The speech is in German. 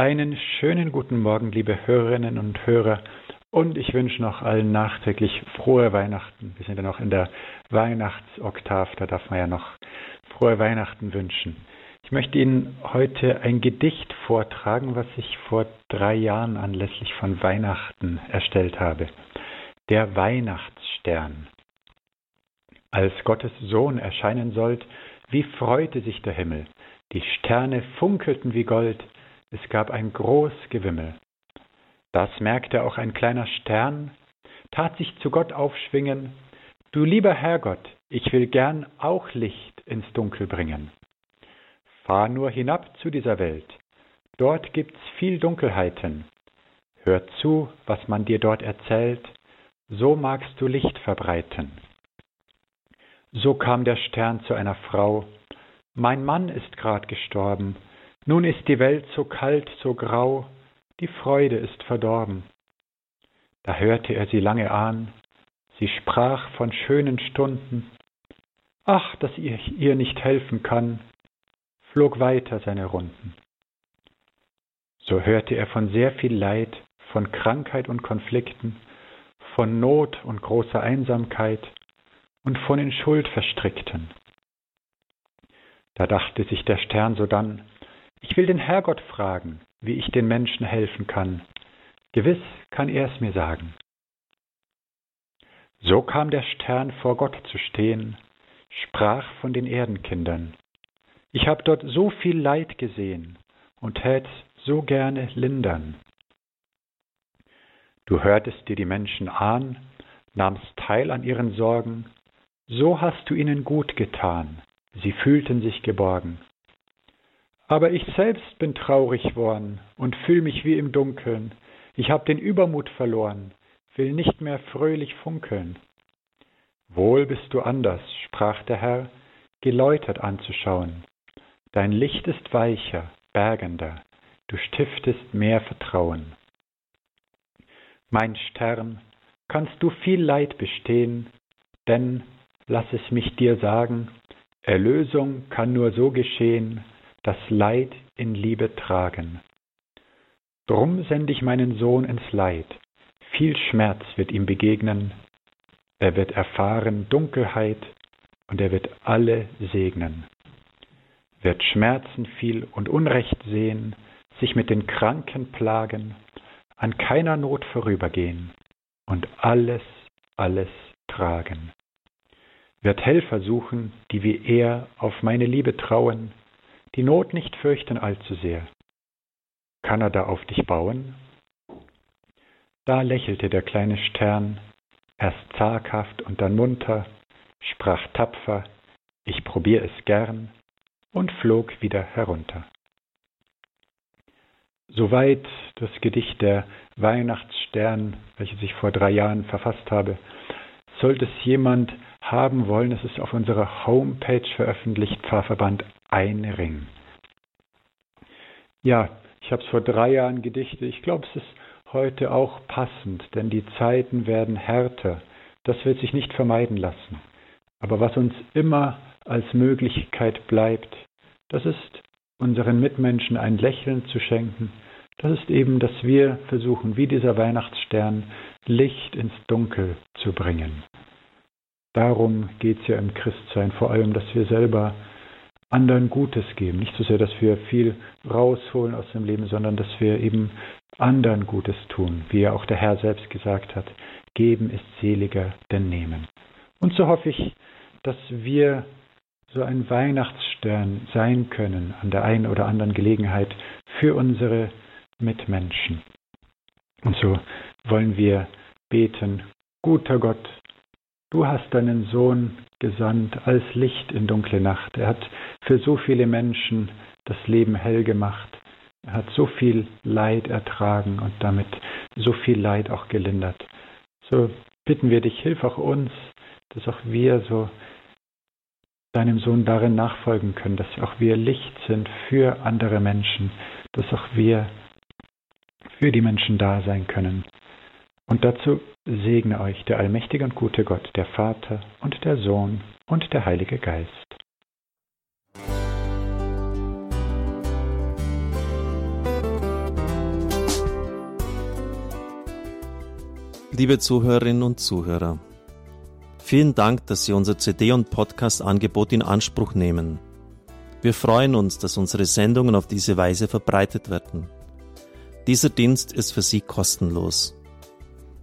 Einen schönen guten Morgen, liebe Hörerinnen und Hörer. Und ich wünsche noch allen nachträglich frohe Weihnachten. Wir sind ja noch in der Weihnachtsoktav, da darf man ja noch frohe Weihnachten wünschen. Ich möchte Ihnen heute ein Gedicht vortragen, was ich vor drei Jahren anlässlich von Weihnachten erstellt habe. Der Weihnachtsstern. Als Gottes Sohn erscheinen sollt, wie freute sich der Himmel. Die Sterne funkelten wie Gold, es gab ein groß Gewimmel. Das merkte auch ein kleiner Stern, tat sich zu Gott aufschwingen, Du lieber Herrgott, ich will gern auch Licht ins Dunkel bringen. Fahr nur hinab zu dieser Welt, dort gibt's viel Dunkelheiten. Hör zu, was man dir dort erzählt, so magst du Licht verbreiten. So kam der Stern zu einer Frau, mein Mann ist grad gestorben, nun ist die Welt so kalt, so grau, die Freude ist verdorben. Da hörte er sie lange an, sie sprach von schönen Stunden. Ach, dass ich ihr nicht helfen kann, flog weiter seine Runden. So hörte er von sehr viel Leid, von Krankheit und Konflikten, von Not und großer Einsamkeit und von in Schuld verstrickten. Da dachte sich der Stern sodann, ich will den Herrgott fragen, wie ich den Menschen helfen kann. Gewiss kann er es mir sagen. So kam der Stern vor Gott zu stehen, sprach von den Erdenkindern. Ich hab dort so viel Leid gesehen und tät's so gerne lindern. Du hörtest dir die Menschen an, nahmst teil an ihren Sorgen, so hast du ihnen gut getan, sie fühlten sich geborgen. Aber ich selbst bin traurig worden und fühl mich wie im Dunkeln. Ich hab den Übermut verloren, will nicht mehr fröhlich funkeln. Wohl bist du anders, sprach der Herr, geläutert anzuschauen. Dein Licht ist weicher, bergender, du stiftest mehr Vertrauen. Mein Stern, kannst du viel Leid bestehen, denn, lass es mich dir sagen, Erlösung kann nur so geschehen, das Leid in Liebe tragen. Drum send ich meinen Sohn ins Leid, viel Schmerz wird ihm begegnen, er wird erfahren Dunkelheit und er wird alle segnen, wird Schmerzen viel und Unrecht sehen, sich mit den Kranken plagen, an keiner Not vorübergehen und alles, alles tragen. Wird Helfer suchen, die wie er auf meine Liebe trauen, die Not nicht fürchten allzu sehr. Kann er da auf dich bauen? Da lächelte der kleine Stern, erst zaghaft und dann munter, sprach tapfer, ich probier es gern, und flog wieder herunter. Soweit das Gedicht der Weihnachtsstern, welches ich vor drei Jahren verfasst habe. Sollte es jemand haben wollen, es ist auf unserer Homepage veröffentlicht, Pfarrverband ein Ring. Ja, ich habe es vor drei Jahren gedichtet. Ich glaube, es ist heute auch passend, denn die Zeiten werden härter. Das wird sich nicht vermeiden lassen. Aber was uns immer als Möglichkeit bleibt, das ist unseren Mitmenschen ein Lächeln zu schenken. Das ist eben, dass wir versuchen, wie dieser Weihnachtsstern, Licht ins Dunkel zu bringen. Darum geht es ja im Christsein, vor allem, dass wir selber anderen Gutes geben. Nicht so sehr, dass wir viel rausholen aus dem Leben, sondern dass wir eben anderen Gutes tun, wie ja auch der Herr selbst gesagt hat. Geben ist seliger denn nehmen. Und so hoffe ich, dass wir so ein Weihnachtsstern sein können an der einen oder anderen Gelegenheit für unsere Mitmenschen. Und so wollen wir beten, guter Gott, du hast deinen Sohn gesandt als Licht in dunkle Nacht. Er hat für so viele Menschen das Leben hell gemacht. Er hat so viel Leid ertragen und damit so viel Leid auch gelindert. So bitten wir dich, hilf auch uns, dass auch wir so deinem Sohn darin nachfolgen können, dass auch wir Licht sind für andere Menschen, dass auch wir für die Menschen da sein können. Und dazu segne euch der allmächtige und gute Gott, der Vater und der Sohn und der Heilige Geist. Liebe Zuhörerinnen und Zuhörer, vielen Dank, dass Sie unser CD- und Podcast-Angebot in Anspruch nehmen. Wir freuen uns, dass unsere Sendungen auf diese Weise verbreitet werden. Dieser Dienst ist für Sie kostenlos.